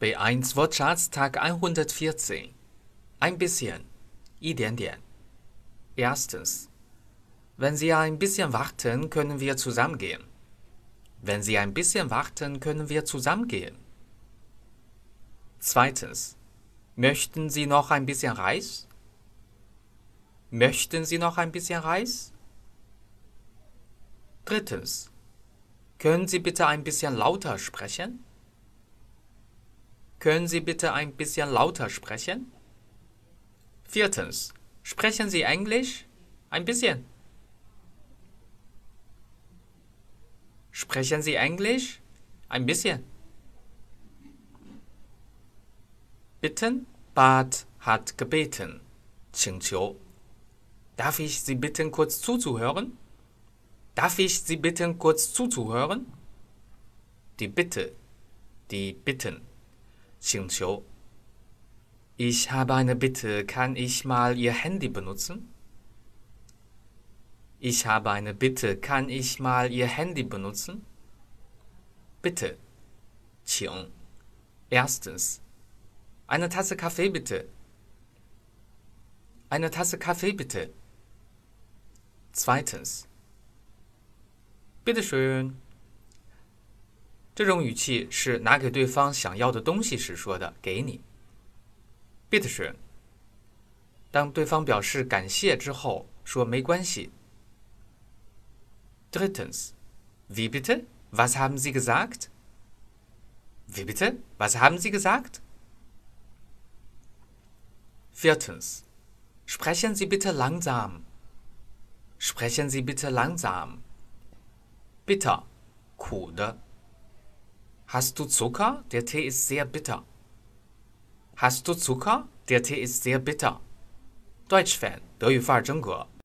B1 Wortschatz Tag 114. Ein bisschen. Ein. Erstens. Wenn Sie ein bisschen warten, können wir zusammengehen. Wenn Sie ein bisschen warten, können wir zusammengehen. Zweitens. Möchten Sie noch ein bisschen Reis? Möchten Sie noch ein bisschen Reis? Drittens. Können Sie bitte ein bisschen lauter sprechen? Können Sie bitte ein bisschen lauter sprechen? Viertens. Sprechen Sie Englisch? Ein bisschen. Sprechen Sie Englisch? Ein bisschen. Bitten, bat, hat gebeten. 请求. Darf ich Sie bitten, kurz zuzuhören? Darf ich Sie bitten, kurz zuzuhören? Die Bitte, die Bitten. 请求. Ich habe eine Bitte, kann ich mal Ihr Handy benutzen? Ich habe eine Bitte, kann ich mal Ihr Handy benutzen? Bitte. 请. Erstens. Eine Tasse Kaffee bitte. Eine Tasse Kaffee bitte. Zweitens. Bitteschön. 这种语气是拿给对方想要的东西时说的，给你。Bitteschön。当对方表示感谢之后，说没关系。Drittens. Wie bitte? Was haben Sie gesagt? Wie bitte? Was haben Sie gesagt? Viertens. Sprechen Sie bitte langsam. Sprechen Sie bitte langsam. Bitter. 苦的。Hast du Zucker? Der Tee ist sehr bitter. Hast du Zucker? Der Tee ist sehr bitter. Deutsch-Fan，德语范儿真格。